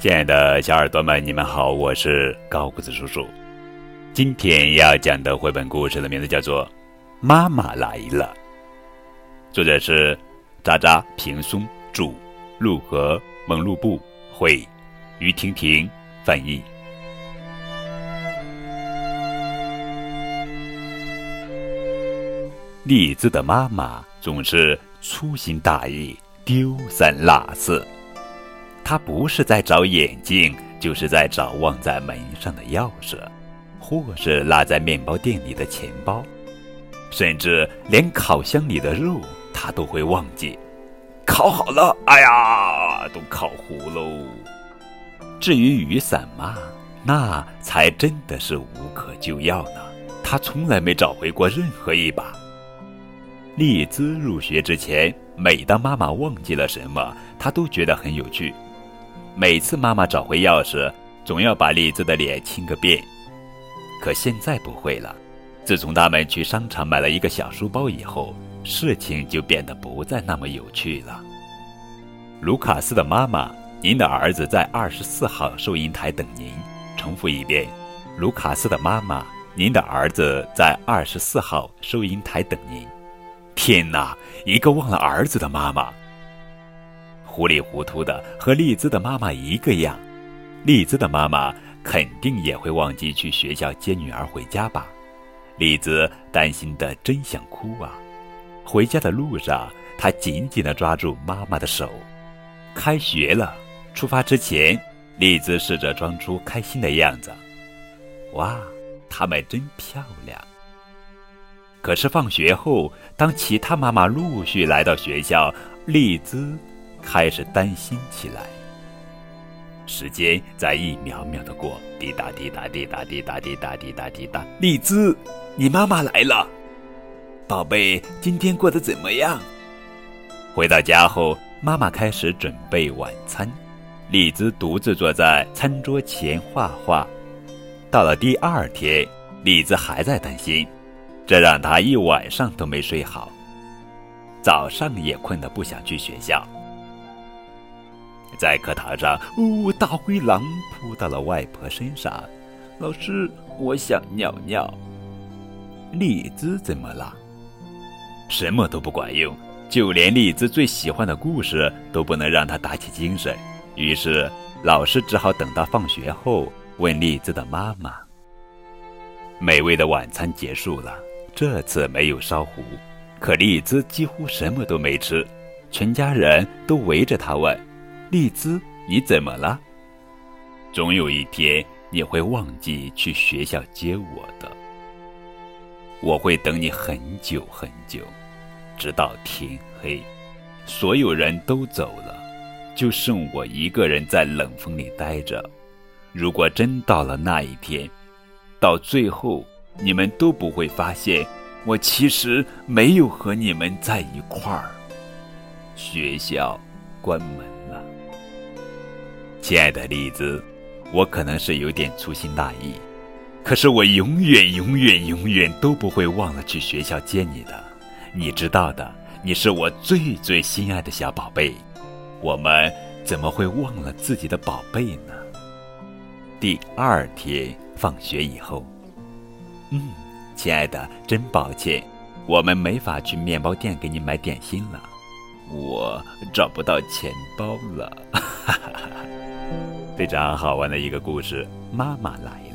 亲爱的小耳朵们，你们好，我是高个子叔叔。今天要讲的绘本故事的名字叫做《妈妈来了》，作者是渣渣平松著，陆河蒙路布绘，于婷婷翻译。栗子的妈妈总是粗心大意，丢三落四。他不是在找眼镜，就是在找忘在门上的钥匙，或是落在面包店里的钱包，甚至连烤箱里的肉他都会忘记。烤好了，哎呀，都烤糊喽。至于雨伞嘛，那才真的是无可救药呢。他从来没找回过任何一把。丽兹入学之前，每当妈妈忘记了什么，她都觉得很有趣。每次妈妈找回钥匙，总要把丽兹的脸亲个遍。可现在不会了。自从他们去商场买了一个小书包以后，事情就变得不再那么有趣了。卢卡斯的妈妈，您的儿子在二十四号收银台等您。重复一遍，卢卡斯的妈妈，您的儿子在二十四号收银台等您。天哪，一个忘了儿子的妈妈。糊里糊涂的和丽兹的妈妈一个样，丽兹的妈妈肯定也会忘记去学校接女儿回家吧？丽兹担心的真想哭啊！回家的路上，她紧紧的抓住妈妈的手。开学了，出发之前，丽兹试着装出开心的样子。哇，她们真漂亮！可是放学后，当其他妈妈陆续来到学校，丽兹。开始担心起来。时间在一秒秒的过，滴答滴答滴答滴答滴答滴答滴答。丽兹，你妈妈来了，宝贝，今天过得怎么样？回到家后，妈妈开始准备晚餐，丽兹独自坐在餐桌前画画。到了第二天，丽兹还在担心，这让她一晚上都没睡好，早上也困得不想去学校。在课堂上，哦，大灰狼扑到了外婆身上。老师，我想尿尿。丽兹怎么了？什么都不管用，就连丽兹最喜欢的故事都不能让她打起精神。于是，老师只好等到放学后问丽兹的妈妈。美味的晚餐结束了，这次没有烧糊，可丽兹几乎什么都没吃。全家人都围着她问。丽兹，你怎么了？总有一天你会忘记去学校接我的。我会等你很久很久，直到天黑，所有人都走了，就剩我一个人在冷风里待着。如果真到了那一天，到最后你们都不会发现，我其实没有和你们在一块儿。学校关门。亲爱的栗子，我可能是有点粗心大意，可是我永远、永远、永远都不会忘了去学校接你的。你知道的，你是我最最心爱的小宝贝。我们怎么会忘了自己的宝贝呢？第二天放学以后，嗯，亲爱的，真抱歉，我们没法去面包店给你买点心了。我找不到钱包了。哈哈哈。非常好玩的一个故事，妈妈来。